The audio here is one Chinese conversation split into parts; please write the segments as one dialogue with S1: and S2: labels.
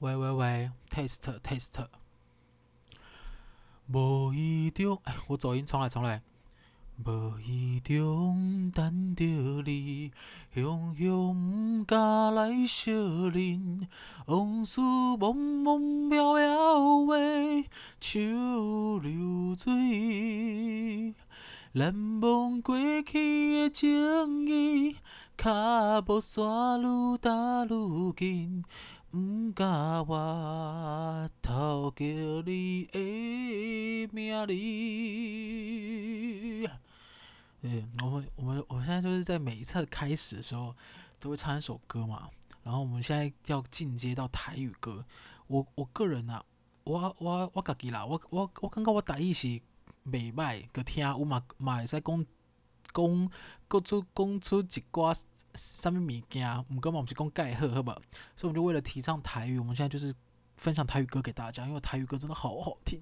S1: 喂喂喂，test test。无意中，哎，我走音，重来重来。无意中等着你，雄雄毋敢来相认，往事茫茫渺渺话，像流水。难忘过去的情谊，脚步线愈踏愈近。毋敢回头叫你的名字。对，我们我们我现在就是在每一次开始的时候都会唱一首歌嘛。然后我们现在要进阶到台语歌。我我个人啊，我我我家己啦，我我我感觉我台语是袂歹，个听有嘛嘛会使讲。讲，各出讲出一寡什么物件，毋过嘛毋是讲盖好，好不？所以我们就为了提倡台语，我们现在就是分享台语歌给大家，因为台语歌真的好好听。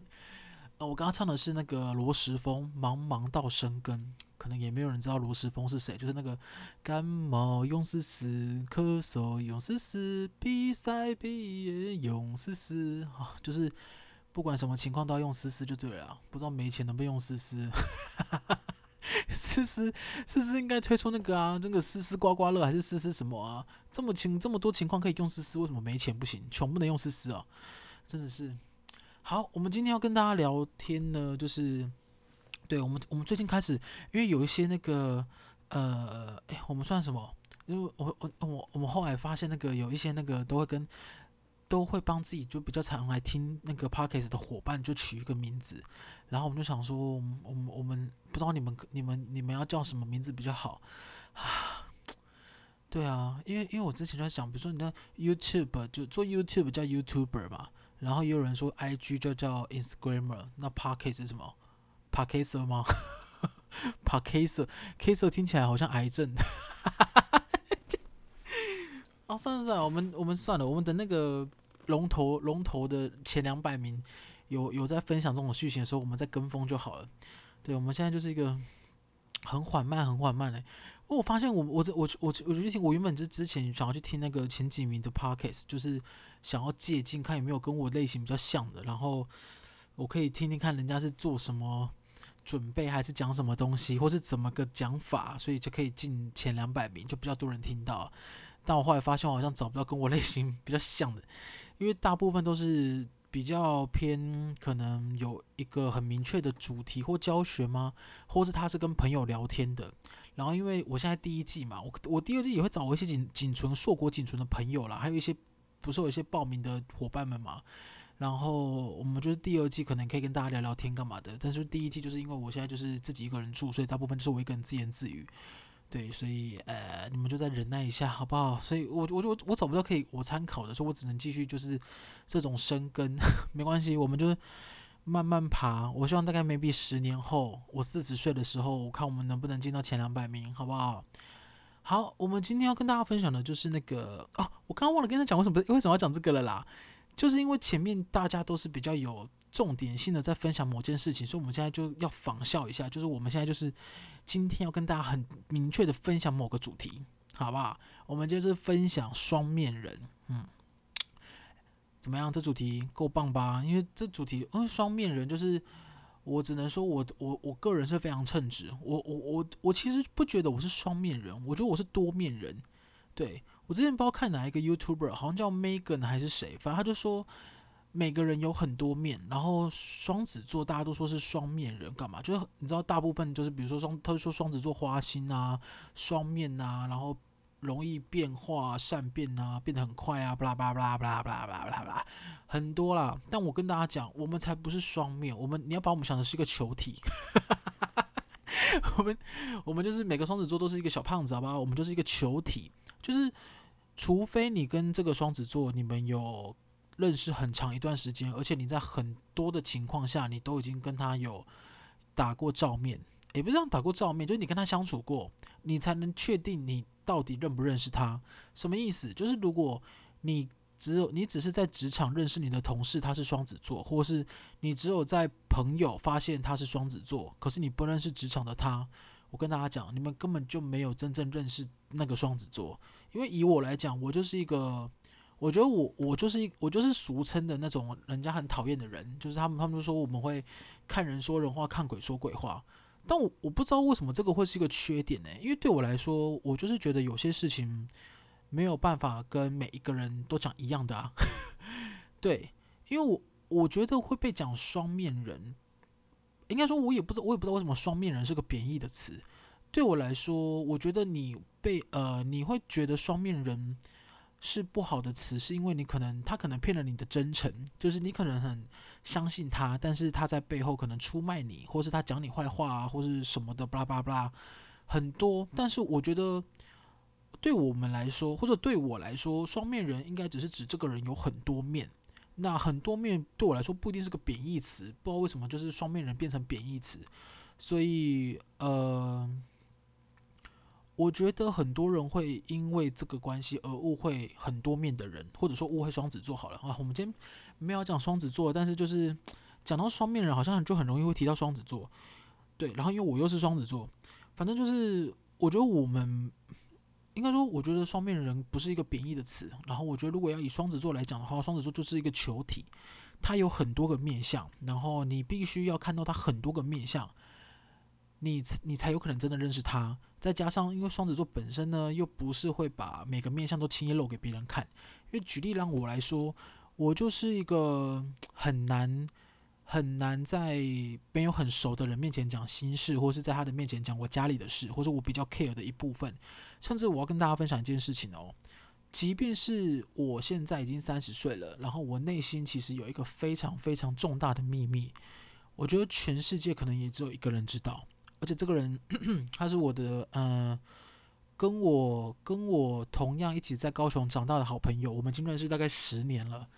S1: 呃，我刚刚唱的是那个罗时丰《茫茫到生根》，可能也没有人知道罗时丰是谁，就是那个感冒用丝丝，咳嗽用丝丝，鼻塞鼻炎用丝丝，啊，就是不管什么情况都要用丝丝就对了。不知道没钱能不能用丝丝？思思思思应该推出那个啊，那个思思刮刮乐还是思思什么啊？这么情这么多情况可以用思思，为什么没钱不行？穷不能用思思啊？真的是。好，我们今天要跟大家聊天呢，就是对我们我们最近开始，因为有一些那个呃，哎，我们算什么？因为我我我我们后来发现那个有一些那个都会跟。都会帮自己就比较常来听那个 podcast 的伙伴就取一个名字，然后我们就想说，我们我们我们不知道你们你们你们要叫什么名字比较好啊？对啊，因为因为我之前在想，比如说你的 YouTube 就做 YouTube 叫 YouTuber 嘛，然后也有人说 IG 就叫 Instagramer，那 podcast 是什么？Podcaster 吗？podcaster，caster 听起来好像癌症。哦，算了算了，我们我们算了，我们等那个龙头龙头的前两百名有有在分享这种剧情的时候，我们再跟风就好了。对，我们现在就是一个很缓慢、很缓慢的。我发现我我我我我我觉得我原本就之前想要去听那个前几名的 podcast，就是想要借镜看有没有跟我类型比较像的，然后我可以听听看人家是做什么准备，还是讲什么东西，或是怎么个讲法，所以就可以进前两百名，就比较多人听到。但我后来发现，我好像找不到跟我类型比较像的，因为大部分都是比较偏，可能有一个很明确的主题或教学吗？或是他是跟朋友聊天的。然后，因为我现在第一季嘛，我我第二季也会找我一些仅仅存硕果仅存的朋友啦，还有一些不是有一些报名的伙伴们嘛。然后我们就是第二季可能可以跟大家聊聊天干嘛的。但是第一季就是因为我现在就是自己一个人住，所以大部分就是我一个人自言自语。对，所以呃，你们就再忍耐一下，好不好？所以我我我我找不到可以我参考的，所以我只能继续就是这种深耕，没关系，我们就慢慢爬。我希望大概 maybe 十年后，我四十岁的时候，我看我们能不能进到前两百名，好不好？好，我们今天要跟大家分享的就是那个哦，我刚刚忘了跟他讲为什么为什么要讲这个了啦，就是因为前面大家都是比较有。重点性的在分享某件事情，所以我们现在就要仿效一下，就是我们现在就是今天要跟大家很明确的分享某个主题，好不好？我们就是分享双面人，嗯，怎么样？这主题够棒吧？因为这主题，嗯，双面人就是我只能说我我我个人是非常称职，我我我我其实不觉得我是双面人，我觉得我是多面人。对，我之前不知道看哪一个 YouTuber，好像叫 Megan 还是谁，反正他就说。每个人有很多面，然后双子座大家都说是双面人，干嘛？就是你知道，大部分就是比如说双，他说双子座花心啊，双面啊，然后容易变化、善变啊，变得很快啊，巴拉巴拉巴拉巴拉巴拉巴拉巴拉，很多啦。但我跟大家讲，我们才不是双面，我们你要把我们想的是一个球体，我们我们就是每个双子座都是一个小胖子，好不好？我们就是一个球体，就是除非你跟这个双子座你们有。认识很长一段时间，而且你在很多的情况下，你都已经跟他有打过照面，也不是讲打过照面，就是你跟他相处过，你才能确定你到底认不认识他。什么意思？就是如果你只有你只是在职场认识你的同事，他是双子座，或是你只有在朋友发现他是双子座，可是你不认识职场的他，我跟大家讲，你们根本就没有真正认识那个双子座。因为以我来讲，我就是一个。我觉得我我就是一我就是俗称的那种人家很讨厌的人，就是他们他们就说我们会看人说人话，看鬼说鬼话。但我我不知道为什么这个会是一个缺点呢？因为对我来说，我就是觉得有些事情没有办法跟每一个人都讲一样的啊。对，因为我我觉得会被讲双面人，应该说我也不知道我也不知道为什么双面人是个贬义的词。对我来说，我觉得你被呃你会觉得双面人。是不好的词，是因为你可能他可能骗了你的真诚，就是你可能很相信他，但是他在背后可能出卖你，或是他讲你坏话啊，或是什么的，巴拉巴拉巴拉，很多。但是我觉得，对我们来说，或者对我来说，双面人应该只是指这个人有很多面。那很多面对我来说不一定是个贬义词，不知道为什么就是双面人变成贬义词，所以呃。我觉得很多人会因为这个关系而误会很多面的人，或者说误会双子座。好了啊，我们今天没有讲双子座，但是就是讲到双面人，好像就很容易会提到双子座。对，然后因为我又是双子座，反正就是我觉得我们应该说，我觉得双面人不是一个贬义的词。然后我觉得如果要以双子座来讲的话，双子座就是一个球体，它有很多个面相，然后你必须要看到它很多个面相。你你才有可能真的认识他，再加上因为双子座本身呢，又不是会把每个面相都轻易露给别人看。因为举例让我来说，我就是一个很难很难在没有很熟的人面前讲心事，或是在他的面前讲我家里的事，或者我比较 care 的一部分。甚至我要跟大家分享一件事情哦，即便是我现在已经三十岁了，然后我内心其实有一个非常非常重大的秘密，我觉得全世界可能也只有一个人知道。而且这个人，他是我的，嗯、跟我跟我同样一起在高雄长大的好朋友，我们经认识大概十年了。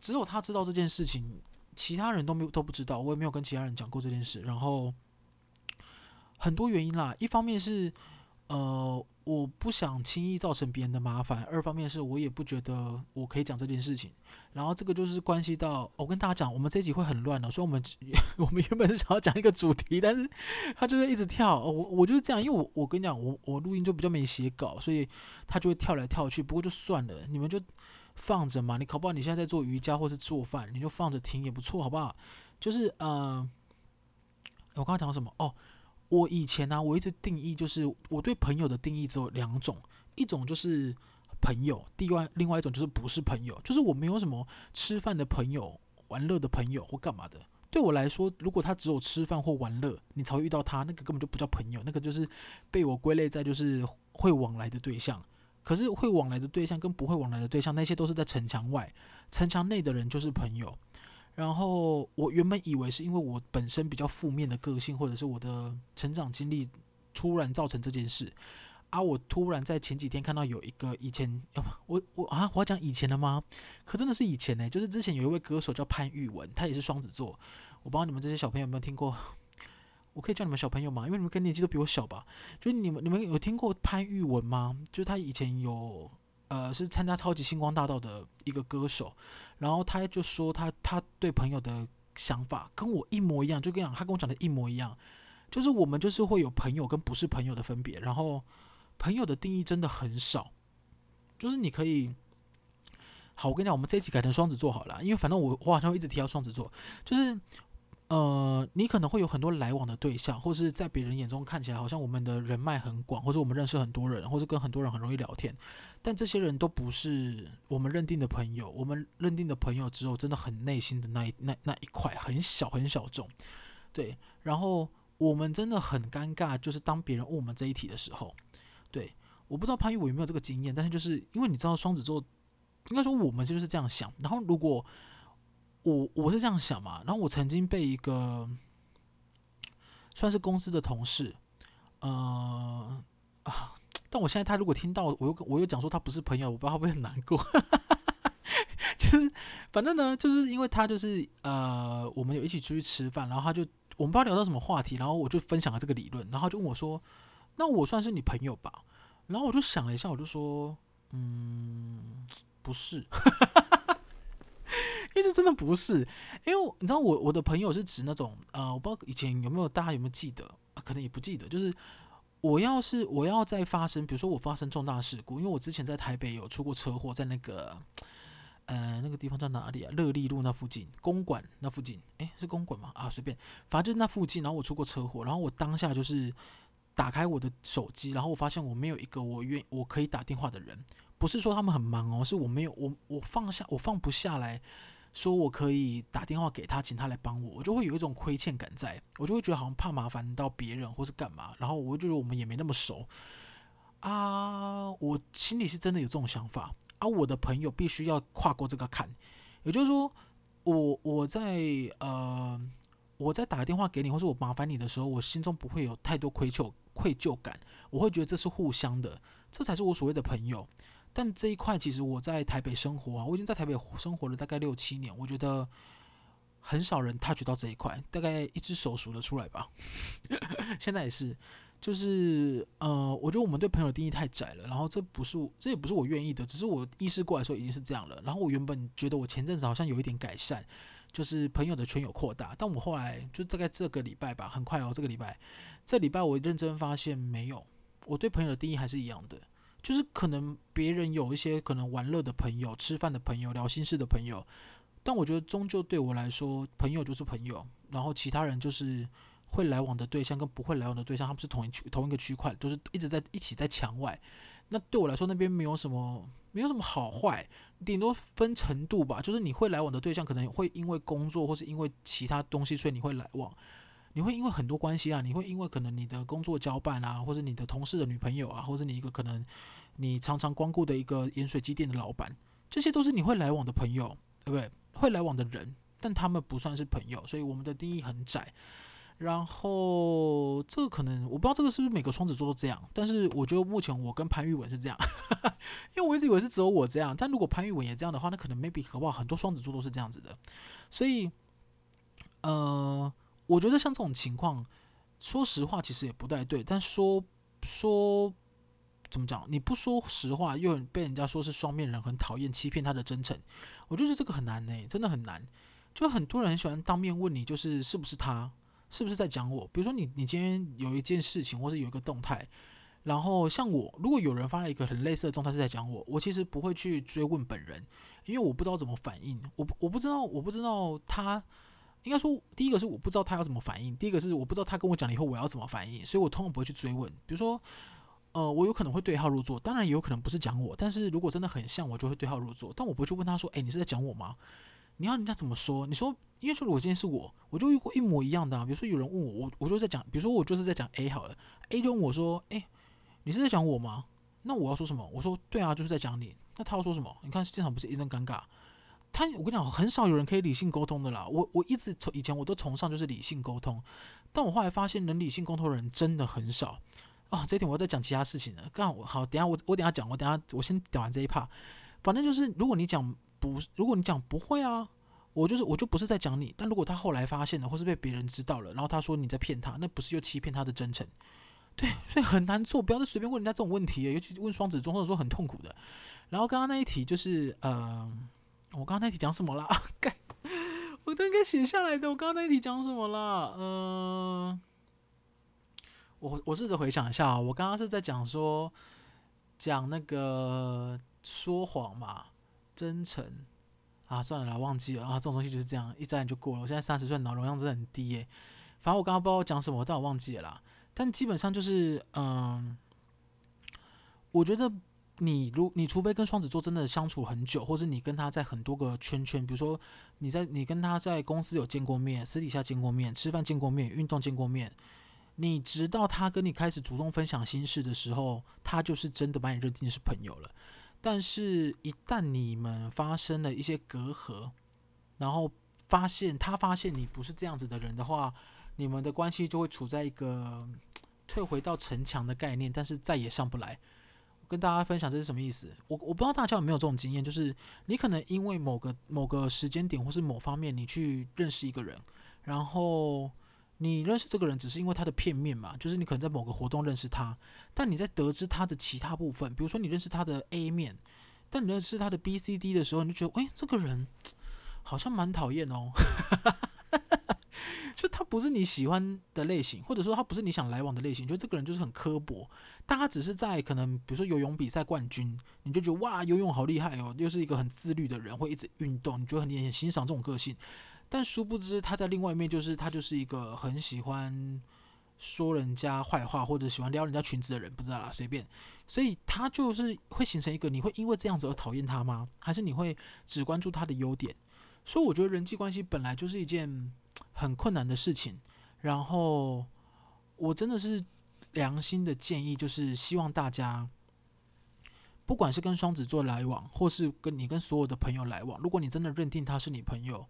S1: 只有他知道这件事情，其他人都没有都不知道，我也没有跟其他人讲过这件事。然后很多原因啦，一方面是，呃。我不想轻易造成别人的麻烦。二方面是我也不觉得我可以讲这件事情。然后这个就是关系到，我跟大家讲，我们这一集会很乱的。所以我们 我们原本是想要讲一个主题，但是他就会一直跳。我我就是这样，因为我我跟你讲，我我录音就比较没写稿，所以他就会跳来跳去。不过就算了，你们就放着嘛。你搞不好你现在在做瑜伽或是做饭，你就放着听也不错，好不好？就是呃，我刚刚讲什么？哦。我以前呢、我一直定义就是我对朋友的定义只有两种，一种就是朋友，另外另外一种就是不是朋友，就是我没有什么吃饭的朋友、玩乐的朋友或干嘛的。对我来说，如果他只有吃饭或玩乐，你才会遇到他，那个根本就不叫朋友，那个就是被我归类在就是会往来的对象。可是会往来的对象跟不会往来的对象，那些都是在城墙外，城墙内的人就是朋友。然后我原本以为是因为我本身比较负面的个性，或者是我的成长经历突然造成这件事，啊，我突然在前几天看到有一个以前，我我啊，我要讲以前的吗？可真的是以前呢、就是之前有一位歌手叫潘玉文，他也是双子座，我不知道你们这些小朋友有没有听过，我可以叫你们小朋友吗？因为你们跟年纪都比我小吧，就是你们你们有听过潘玉文吗？就是他以前有。呃，是参加超级星光大道的一个歌手，然后他就说他他对朋友的想法跟我一模一样，就跟你讲，他跟我讲的一模一样，就是我们就是会有朋友跟不是朋友的分别，然后朋友的定义真的很少，就是你可以，好，我跟你讲，我们这一集改成双子座好了，因为反正我我好像一直提到双子座，就是。呃，你可能会有很多来往的对象，或是在别人眼中看起来好像我们的人脉很广，或者我们认识很多人，或者跟很多人很容易聊天，但这些人都不是我们认定的朋友。我们认定的朋友只有真的很内心的那一那那一块，很小很小众。对，然后我们真的很尴尬，就是当别人问我们这一题的时候，对，我不知道潘玉伟有没有这个经验，但是就是因为你知道双子座，应该说我们就是这样想。然后如果我我是这样想嘛，然后我曾经被一个算是公司的同事，呃啊，但我现在他如果听到我又我又讲说他不是朋友，我不知道会不会很难过。就是反正呢，就是因为他就是呃，我们有一起出去吃饭，然后他就我们不知道聊到什么话题，然后我就分享了这个理论，然后就问我说：“那我算是你朋友吧？”然后我就想了一下，我就说：“嗯，不是。”为这真的不是，因为你知道我我的朋友是指那种呃，我不知道以前有没有大家有没有记得啊？可能也不记得，就是我要是我要再发生，比如说我发生重大事故，因为我之前在台北有出过车祸，在那个呃那个地方在哪里啊？乐利路那附近，公馆那附近，诶，是公馆吗？啊，随便，反正就是那附近。然后我出过车祸，然后我当下就是打开我的手机，然后我发现我没有一个我愿我可以打电话的人，不是说他们很忙哦，是我没有我我放下我放不下来。说我可以打电话给他，请他来帮我，我就会有一种亏欠感在，我就会觉得好像怕麻烦到别人或是干嘛，然后我就觉得我们也没那么熟啊，我心里是真的有这种想法啊，我的朋友必须要跨过这个坎，也就是说，我我在呃我在打电话给你，或是我麻烦你的时候，我心中不会有太多愧疚愧疚感，我会觉得这是互相的，这才是我所谓的朋友。但这一块其实我在台北生活啊，我已经在台北生活了大概六七年，我觉得很少人 touch 到这一块，大概一只手数得出来吧。现在也是，就是呃，我觉得我们对朋友定义太窄了，然后这不是这也不是我愿意的，只是我意识过来说已经是这样了。然后我原本觉得我前阵子好像有一点改善，就是朋友的圈有扩大，但我后来就大概这个礼拜吧，很快哦，这个礼拜，这礼拜我认真发现没有，我对朋友的定义还是一样的。就是可能别人有一些可能玩乐的朋友、吃饭的朋友、聊心事的朋友，但我觉得终究对我来说，朋友就是朋友，然后其他人就是会来往的对象跟不会来往的对象，他们是同一区、同一个区块，都是一直在一起在墙外。那对我来说，那边没有什么，没有什么好坏，顶多分程度吧。就是你会来往的对象，可能会因为工作或是因为其他东西，所以你会来往。你会因为很多关系啊，你会因为可能你的工作交办啊，或者你的同事的女朋友啊，或者你一个可能你常常光顾的一个盐水鸡店的老板，这些都是你会来往的朋友，对不对？会来往的人，但他们不算是朋友，所以我们的定义很窄。然后这个可能我不知道这个是不是每个双子座都这样，但是我觉得目前我跟潘玉文是这样，因为我一直以为是只有我这样，但如果潘玉文也这样的话，那可能 maybe 好不好？很多双子座都是这样子的，所以呃。我觉得像这种情况，说实话其实也不太对。但说说怎么讲？你不说实话，又被人家说是双面人，很讨厌欺骗他的真诚。我觉得这个很难呢、真的很难。就很多人很喜欢当面问你，就是是不是他，是不是在讲我？比如说你你今天有一件事情，或是有一个动态，然后像我，如果有人发了一个很类似的动态是在讲我，我其实不会去追问本人，因为我不知道怎么反应。我我不知道，我不知道他。应该说，第一个是我不知道他要怎么反应，第一个是我不知道他跟我讲了以后我要怎么反应，所以我通常不会去追问。比如说，呃，我有可能会对号入座，当然也有可能不是讲我，但是如果真的很像，我就会对号入座。但我不会去问他说：“诶，你是在讲我吗？”你要人家怎么说？你说，因为说如果今天是我，我就遇过一模一样的啊。比如说有人问我，我我就在讲，比如说我就是在讲 A 好了，A 就问我说：“诶，你是在讲我吗？”那我要说什么？我说：“对啊，就是在讲你。”那他要说什么？你看现场不是一阵尴尬？他，我跟你讲，很少有人可以理性沟通的啦。我我一直从以前我都崇尚就是理性沟通，但我后来发现能理性沟通的人真的很少啊。这一点我要再讲其他事情了。刚好我，好，等下我我等下讲，我等下我先讲完这一 part。反正就是，如果你讲不，如果你讲不会啊，我就是我就不是在讲你。但如果他后来发现了，或是被别人知道了，然后他说你在骗他，那不是又欺骗他的真诚？对，所以很难做，不要再随便问人家这种问题，尤其问双子座，或者说很痛苦的。然后刚刚那一题就是，嗯、呃。我刚刚那题讲什么了？啊，干，我都应该写下来的。我刚刚那题讲什么了？嗯、我我试着回想一下啊，我刚刚是在讲说，讲那个说谎嘛，真诚啊，算了啦，忘记了啊。这种东西就是这样，一眨眼就过了。我现在三十岁，脑容量真的很低耶。反正我刚刚不知道讲什么，但我忘记了啦。但基本上就是，嗯、我觉得。你如你除非跟双子座真的相处很久，或是你跟他在很多个圈圈，比如说你在你跟他在公司有见过面，私底下见过面，吃饭见过面，运动见过面，你直到他跟你开始主动分享心事的时候，他就是真的把你认定是朋友了。但是，一旦你们发生了一些隔阂，然后发现他发现你不是这样子的人的话，你们的关系就会处在一个 退回到城墙的概念，但是再也上不来。跟大家分享这是什么意思？我我不知道大家有没有这种经验，就是你可能因为某个某个时间点或是某方面，你去认识一个人，然后你认识这个人只是因为他的片面嘛，就是你可能在某个活动认识他，但你在得知他的其他部分，比如说你认识他的 A 面，但你认识他的 B、C、D 的时候，你就觉得，诶，这个人好像蛮讨厌哦。就他不是你喜欢的类型，或者说他不是你想来往的类型，就这个人就是很刻薄。但他只是在可能比如说游泳比赛冠军，你就觉得哇游泳好厉害哦，又是一个很自律的人，会一直运动，你觉得很很欣赏这种个性。但殊不知他在另外一面就是他就是一个很喜欢说人家坏话或者喜欢撩人家裙子的人，不知道啦，随便。所以他就是会形成一个，你会因为这样子而讨厌他吗？还是你会只关注他的优点？所以我觉得人际关系本来就是一件很困难的事情。然后我真的是良心的建议，就是希望大家，不管是跟双子座来往，或是跟你跟所有的朋友来往，如果你真的认定他是你朋友，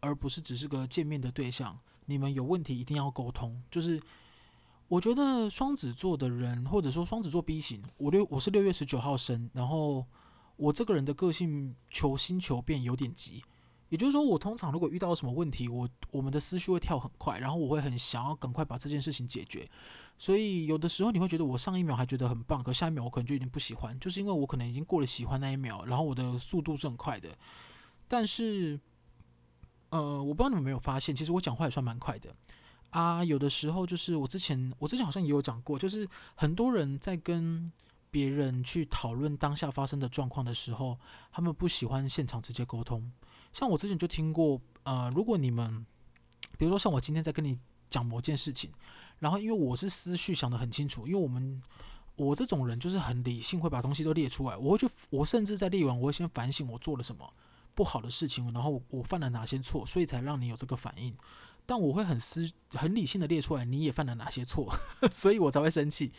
S1: 而不是只是个见面的对象，你们有问题一定要沟通，就是。我觉得双子座的人，或者说双子座 B 型，我六我是六月十九号生，然后我这个人的个性求新求变有点急，也就是说，我通常如果遇到什么问题，我我们的思绪会跳很快，然后我会很想要赶快把这件事情解决，所以有的时候你会觉得我上一秒还觉得很棒，可下一秒我可能就有点不喜欢，就是因为我可能已经过了喜欢那一秒，然后我的速度是很快的，但是，呃，我不知道你们没有发现，其实我讲话也算蛮快的。啊，有的时候就是我之前，我之前好像也有讲过，就是很多人在跟别人去讨论当下发生的状况的时候，他们不喜欢现场直接沟通。像我之前就听过，呃，如果你们，比如说像我今天在跟你讲某件事情，然后因为我是思绪想得很清楚，因为我们我这种人就是很理性，会把东西都列出来，我会去，我甚至在列完，我会先反省我做了什么不好的事情，然后我犯了哪些错，所以才让你有这个反应。但我会很思很理性的列出来，你也犯了哪些错，所以我才会生气。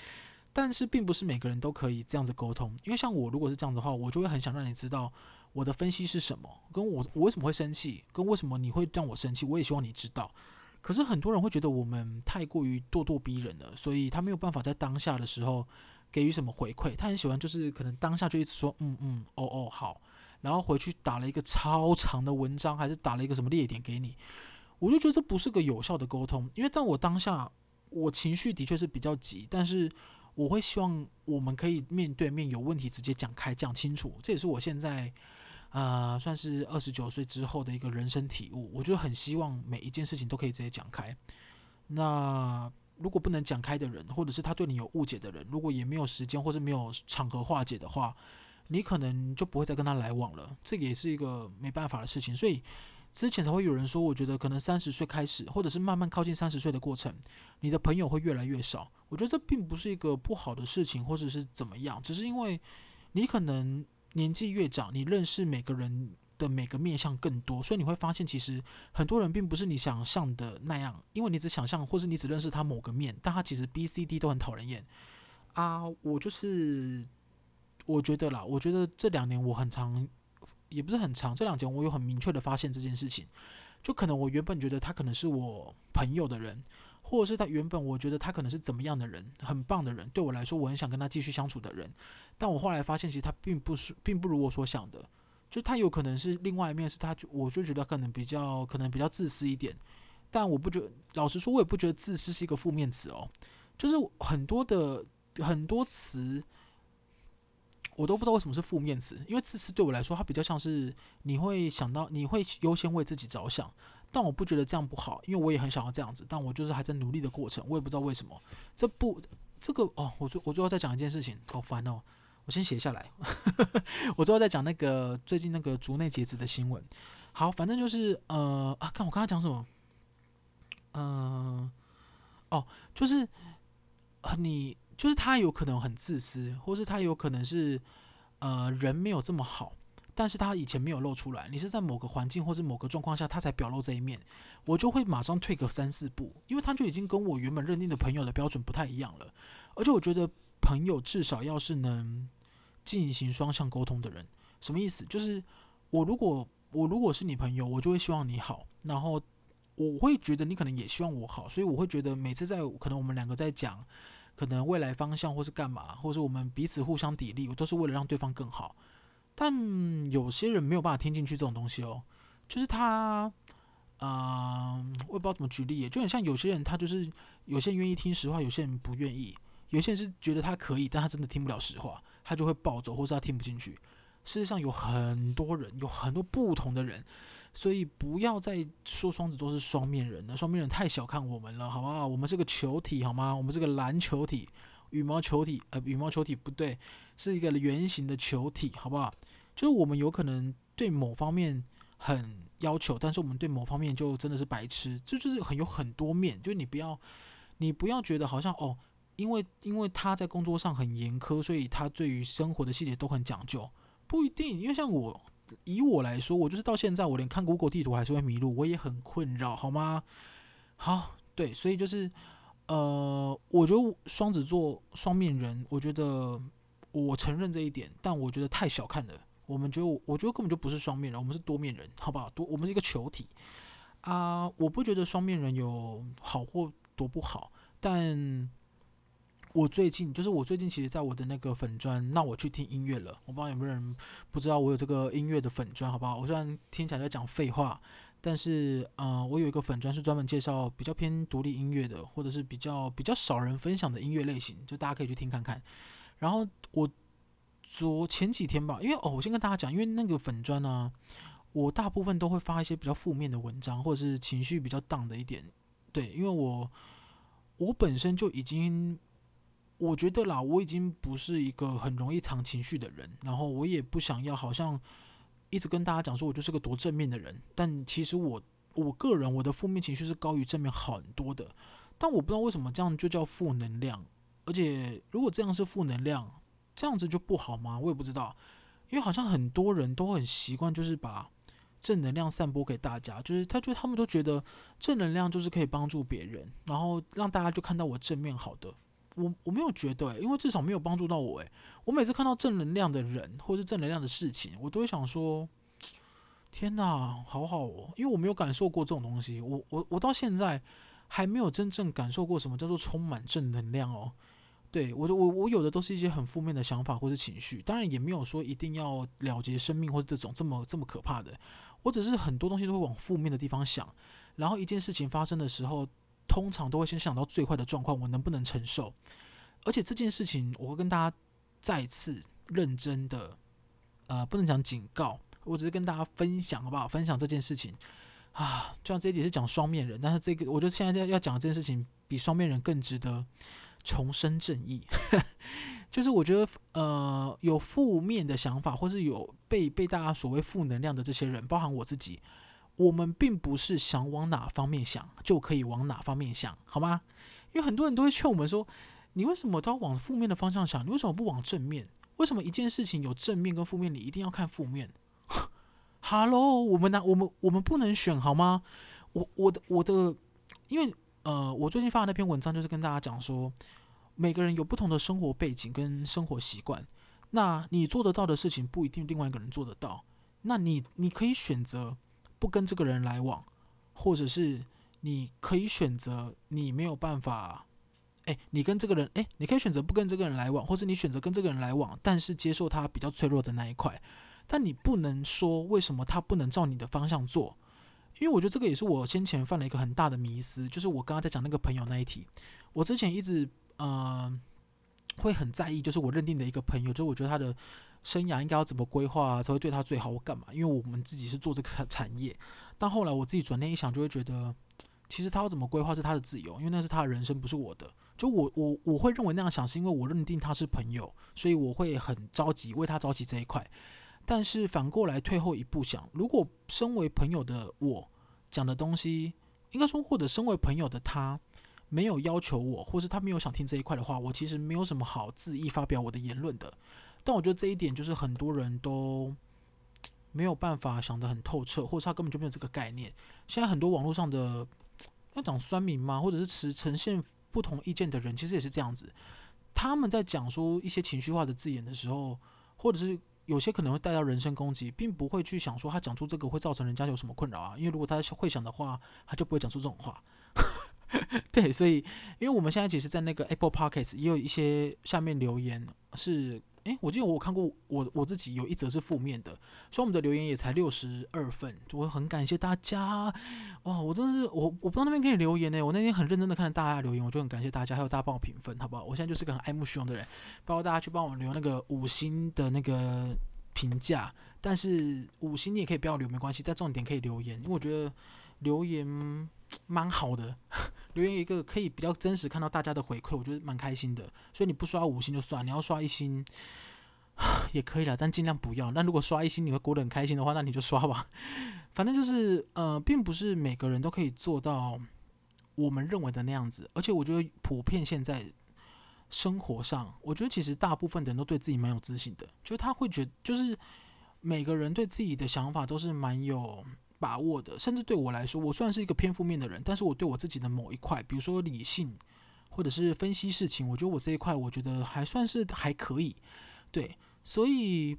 S1: 但是并不是每个人都可以这样子沟通，因为像我如果是这样的话，我就会很想让你知道我的分析是什么，跟我我为什么会生气，跟为什么你会让我生气，我也希望你知道。可是很多人会觉得我们太过于咄咄逼人了，所以他没有办法在当下的时候给予什么回馈。他很喜欢就是可能当下就一直说嗯嗯哦哦好，然后回去打了一个超长的文章，还是打了一个什么列点给你。我就觉得这不是个有效的沟通，因为在我当下，我情绪的确是比较急，但是我会希望我们可以面对面有问题直接讲开讲清楚，这也是我现在啊、算是二十九岁之后的一个人生体悟。我就很希望每一件事情都可以直接讲开。那如果不能讲开的人，或者是他对你有误解的人，如果也没有时间或者没有场合化解的话，你可能就不会再跟他来往了。这也是一个没办法的事情，所以。之前才会有人说，我觉得可能三十岁开始，或者是慢慢靠近三十岁的过程，你的朋友会越来越少。我觉得这并不是一个不好的事情，或者是怎么样，只是因为你可能年纪越长，你认识每个人的每个面向更多，所以你会发现，其实很多人并不是你想象的那样，因为你只想象，或是你只认识他某个面，但他其实 B、C、D 都很讨人厌啊。我就是我觉得啦，我觉得这两年我很长。也不是很长，这两年我有很明确的发现这件事情，就可能我原本觉得他可能是我朋友的人，或者是他原本我觉得他可能是怎么样的人，很棒的人，对我来说我很想跟他继续相处的人，但我后来发现其实他并不是，并不如我所想的，就他有可能是另外一面，是他，我就觉得可能比较可能比较自私一点，但我不觉得，老实说，我也不觉得自私是一个负面词哦，就是很多的很多词。我都不知道为什么是负面词，因为自私对我来说，它比较像是你会想到，你会优先为自己着想，但我不觉得这样不好，因为我也很想要这样子，但我就是还在努力的过程，我也不知道为什么。这不，这个哦，我最我最后再讲一件事情，好烦哦，我先写下来。我最后再讲那个最近那个竹内结子的新闻。好，反正就是呃啊，看我刚刚讲什么，嗯、哦，就是你。就是他有可能很自私，或是他有可能是，呃，人没有这么好，但是他以前没有露出来。你是在某个环境或是某个状况下，他才表露这一面，我就会马上退个三四步，因为他就已经跟我原本认定的朋友的标准不太一样了。而且我觉得朋友至少要是能进行双向沟通的人，什么意思？就是我如果我如果是你朋友，我就会希望你好，然后我会觉得你可能也希望我好，所以我会觉得每次在可能我们两个在讲。可能未来方向，或是干嘛，或是我们彼此互相砥砺，我都是为了让对方更好。但有些人没有办法听进去这种东西哦，就是他，嗯、我也不知道怎么举例，就很像有些人，他就是有些人愿意听实话，有些人不愿意，有些人是觉得他可以，但他真的听不了实话，他就会暴走，或是他听不进去。世界上有很多人，有很多不同的人，所以不要再说双子座是双面人了。双面人太小看我们了，好不好？我们是个球体，好吗？我们是个篮球体、羽毛球体，呃，羽毛球体不对，是一个圆形的球体，好不好？就是我们有可能对某方面很要求，但是我们对某方面就真的是白痴，这就，是很有很多面。就你不要，你不要觉得好像哦。因为因为他在工作上很严苛，所以他对于生活的细节都很讲究。不一定，因为像我，以我来说，我就是到现在我连看 Google 地图还是会迷路，我也很困扰，好吗？好，对，所以就是，呃，我觉得双子座双面人，我觉得我承认这一点，但我觉得太小看了。我们觉得，我觉得根本就不是双面人，我们是多面人，好不好？多，我们是一个球体啊。我不觉得双面人有好或多不好，但。我最近就是我最近，其实在我的那个粉砖，那我去听音乐了。我不知道有没有人不知道我有这个音乐的粉砖，好不好？我虽然听起来在讲废话，但是，嗯、我有一个粉专是专门介绍比较偏独立音乐的，或者是比较比较少人分享的音乐类型，就大家可以去听看看。然后我昨前几天吧，因为哦，我先跟大家讲，因为那个粉专呢、啊，我大部分都会发一些比较负面的文章，或者是情绪比较 down 的一点。对，因为我我本身就已经。我觉得啦，我已经不是一个很容易藏情绪的人，然后我也不想要好像一直跟大家讲说我就是个多正面的人，但其实我我个人我的负面情绪是高于正面很多的，但我不知道为什么这样就叫负能量，而且如果这样是负能量，这样子就不好吗？我也不知道，因为好像很多人都很习惯就是把正能量散播给大家，就是他就他们都觉得正能量就是可以帮助别人，然后让大家就看到我正面好的。我我没有觉得、因为至少没有帮助到我、欸。诶，我每次看到正能量的人或是正能量的事情，我都会想说：天哪，好好哦！因为我没有感受过这种东西，我我我到现在还没有真正感受过什么叫做充满正能量哦。对，我我我有的都是一些很负面的想法或是情绪，当然也没有说一定要了结生命或者这种这么这么可怕的。我只是很多东西都会往负面的地方想，然后一件事情发生的时候。通常都会先想到最坏的状况，我能不能承受？而且这件事情，我会跟大家再次认真的，呃，不能讲警告，我只是跟大家分享，好不好？分享这件事情啊，就像这一集是讲双面人，但是这个我觉得现在要讲的这件事情比双面人更值得重申正义。就是我觉得，呃，有负面的想法，或是有被被大家所谓负能量的这些人，包含我自己。我们并不是想往哪方面想就可以往哪方面想，好吗？因为很多人都会劝我们说：“你为什么都要往负面的方向想？你为什么不往正面？为什么一件事情有正面跟负面，你一定要看负面？” 哈喽，我们呢？我们我们不能选好吗？我我的我的，因为呃，我最近发的那篇文章就是跟大家讲说，每个人有不同的生活背景跟生活习惯，那你做得到的事情不一定另外一个人做得到，那你你可以选择。不跟这个人来往，或者是你可以选择你没有办法，哎，你跟这个人，哎，你可以选择不跟这个人来往，或者你选择跟这个人来往，但是接受他比较脆弱的那一块。但你不能说为什么他不能照你的方向做，因为我觉得这个也是我先前犯了一个很大的迷思，就是我刚刚在讲那个朋友那一题，我之前一直嗯、会很在意，就是我认定的一个朋友，就我觉得他的。生涯应该要怎么规划，才会对他最好？我干嘛？因为我们自己是做这个产产业，但后来我自己转念一想，就会觉得，其实他要怎么规划是他的自由，因为那是他的人生，不是我的。就我我我会认为那样想，是因为我认定他是朋友，所以我会很着急为他着急这一块。但是反过来退后一步想，如果身为朋友的我讲的东西，应该说或者身为朋友的他没有要求我，或是他没有想听这一块的话，我其实没有什么好恣意发表我的言论的。但我觉得这一点就是很多人都没有办法想得很透彻，或者他根本就没有这个概念。现在很多网络上的要讲酸民嘛，或者是持呈现不同意见的人，其实也是这样子。他们在讲出一些情绪化的字眼的时候，或者是有些可能会带到人身攻击，并不会去想说他讲出这个会造成人家有什么困扰啊。因为如果他会想的话，他就不会讲出这种话。对，所以因为我们现在其实，在那个 Apple Podcast 也有一些下面留言是。诶，我记得我看过我我自己有一则是负面的，所以我们的留言也才六十二份，就会很感谢大家。哇，我真的是我我不知道那边可以留言呢，我那天很认真的看大家留言，我就很感谢大家，还有大家帮我评分，好不好？我现在就是个很爱慕虚荣的人，包括大家去帮我留那个五星的那个评价，但是五星你也可以不要留，没关系，在重点可以留言，因为我觉得留言 蛮好的，留言一个可以比较真实看到大家的回馈，我觉得蛮开心的。所以你不刷五星就算，你要刷一星 也可以了，但尽量不要。那如果刷一星你会过得很开心的话，那你就刷吧。反正就是呃，并不是每个人都可以做到我们认为的那样子，而且我觉得普遍现在。生活上，我觉得其实大部分的人都对自己蛮有自信的，就是他会觉，就是每个人对自己的想法都是蛮有把握的。甚至对我来说，我算是一个偏负面的人，但是我对我自己的某一块，比如说理性或者是分析事情，我觉得我这一块，我觉得还算是还可以。对，所以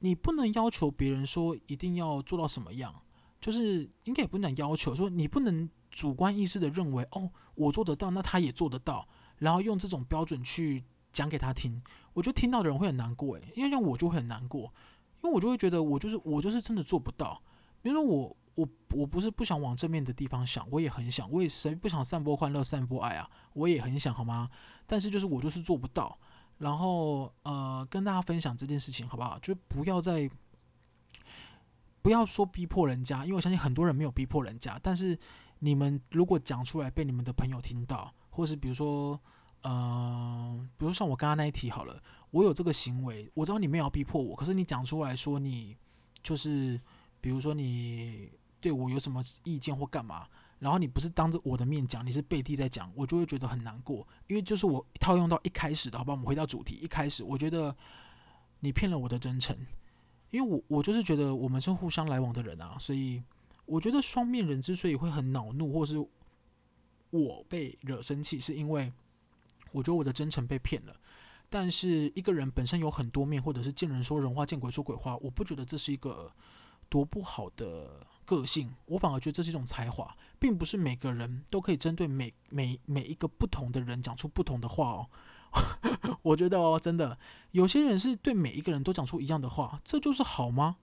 S1: 你不能要求别人说一定要做到什么样，就是应该也不能要求说你不能主观意识的认为，哦，我做得到，那他也做得到。然后用这种标准去讲给他听，我觉得听到的人会很难过诶，因为让我就会很难过，因为我就会觉得我就是我就是真的做不到。比如说我我我不是不想往正面的地方想，我也很想，我也谁不想散播欢乐、散播爱啊？我也很想，好吗？但是就是我就是做不到。然后呃，跟大家分享这件事情好不好？就不要再不要说逼迫人家，因为我相信很多人没有逼迫人家，但是你们如果讲出来被你们的朋友听到。或是比如说，嗯、比如像我刚刚那一题好了，我有这个行为，我知道你没有要逼迫我，可是你讲出来说你就是，比如说你对我有什么意见或干嘛，然后你不是当着我的面讲，你是背地在讲，我就会觉得很难过，因为就是我套用到一开始的，好吧，我们回到主题，一开始我觉得你骗了我的真诚，因为我我就是觉得我们是互相来往的人啊，所以我觉得双面人之所以会很恼怒，或是。我被惹生气，是因为我觉得我的真诚被骗了。但是一个人本身有很多面，或者是见人说人话，见鬼说鬼话，我不觉得这是一个多不好的个性。我反而觉得这是一种才华，并不是每个人都可以针对每每每一个不同的人讲出不同的话哦。我觉得哦，真的有些人是对每一个人都讲出一样的话，这就是好吗？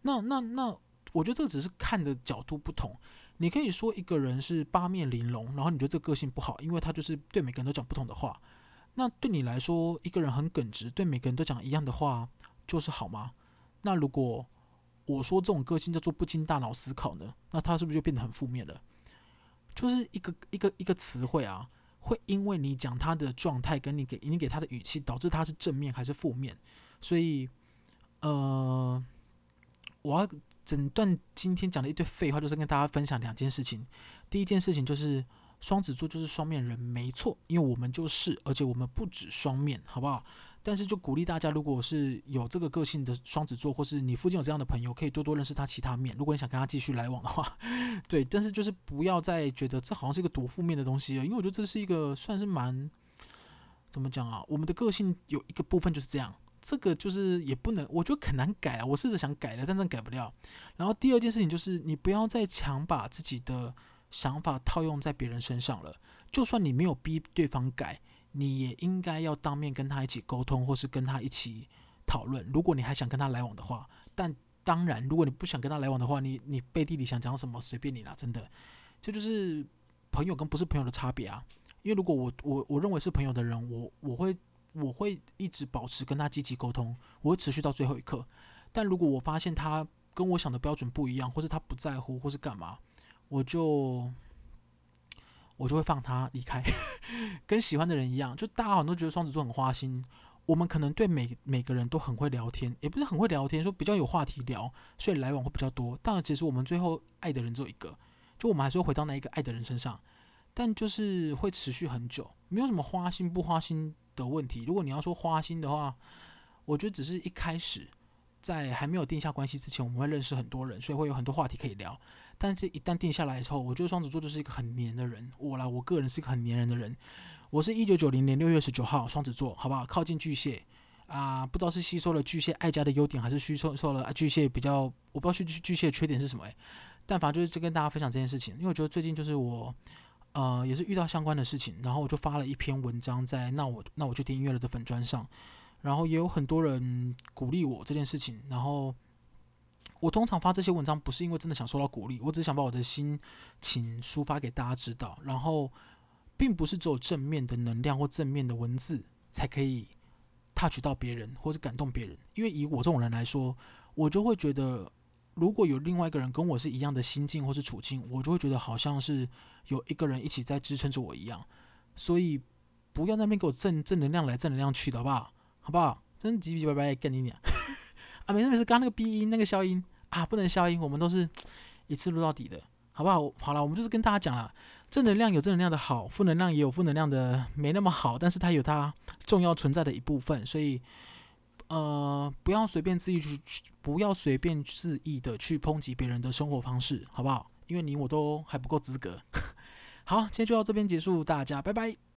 S1: 那那那，我觉得这只是看的角度不同。你可以说一个人是八面玲珑，然后你觉得这个个性不好，因为他就是对每个人都讲不同的话。那对你来说，一个人很耿直，对每个人都讲一样的话，就是好吗？那如果我说这种个性叫做不经大脑思考呢？那他是不是就变得很负面了？就是一个一个一个词汇啊，会因为你讲他的状态跟你给你给他的语气，导致他是正面还是负面。所以，呃，我要。整段今天讲的一堆废话，就是跟大家分享两件事情。第一件事情就是双子座就是双面人，没错，因为我们就是，而且我们不止双面，好不好？但是就鼓励大家，如果是有这个个性的双子座，或是你附近有这样的朋友，可以多多认识他其他面。如果你想跟他继续来往的话，对，但是就是不要再觉得这好像是一个多负面的东西了，因为我觉得这是一个算是蛮怎么讲啊？我们的个性有一个部分就是这样。这个就是也不能，我觉得很难改啊。我试着想改了，但真改不了。然后第二件事情就是，你不要再强把自己的想法套用在别人身上了。就算你没有逼对方改，你也应该要当面跟他一起沟通，或是跟他一起讨论。如果你还想跟他来往的话，但当然，如果你不想跟他来往的话，你你背地里想讲什么随便你啦，真的。这就是朋友跟不是朋友的差别啊。因为如果我我我认为是朋友的人，我我会。我会一直保持跟他积极沟通，我会持续到最后一刻。但如果我发现他跟我想的标准不一样，或是他不在乎，或是干嘛，我就我就会放他离开。跟喜欢的人一样，就大家好像都觉得双子座很花心。我们可能对每每个人都很会聊天，也不是很会聊天，说比较有话题聊，所以来往会比较多。但其实我们最后爱的人只有一个，就我们还是会回到那一个爱的人身上，但就是会持续很久，没有什么花心不花心的问题，如果你要说花心的话，我觉得只是一开始在还没有定下关系之前，我们会认识很多人，所以会有很多话题可以聊。但是，一旦定下来之后，我觉得双子座就是一个很黏的人。我啦，我个人是一个很黏人的人。我是一九九零年六月十九号双子座，好不好？靠近巨蟹啊，不知道是吸收了巨蟹爱家的优点，还是吸收收了巨蟹比较，我不知道巨巨蟹的缺点是什么诶，但反正就是跟大家分享这件事情，因为我觉得最近就是我。呃，也是遇到相关的事情，然后我就发了一篇文章在那我那我就听音乐了的粉砖上，然后也有很多人鼓励我这件事情。然后我通常发这些文章不是因为真的想收到鼓励，我只想把我的心情抒发给大家知道。然后并不是只有正面的能量或正面的文字才可以 touch 到别人或者感动别人。因为以我这种人来说，我就会觉得，如果有另外一个人跟我是一样的心境或是处境，我就会觉得好像是有一个人一起在支撑着我一样。所以不要在那边给我正正能量来正能量去的好不好？好不好？真叽叽歪歪干你娘！啊，没事没事，刚刚那个鼻音那个消音啊，不能消音，我们都是一次录到底的，好不好？好了，我们就是跟大家讲了。正能量有正能量的好，负能量也有负能量的没那么好，但是它有它重要存在的一部分，所以呃，不要随便自意去，不要随便肆意的去抨击别人的生活方式，好不好？因为你我都还不够资格。好，今天就到这边结束，大家拜拜。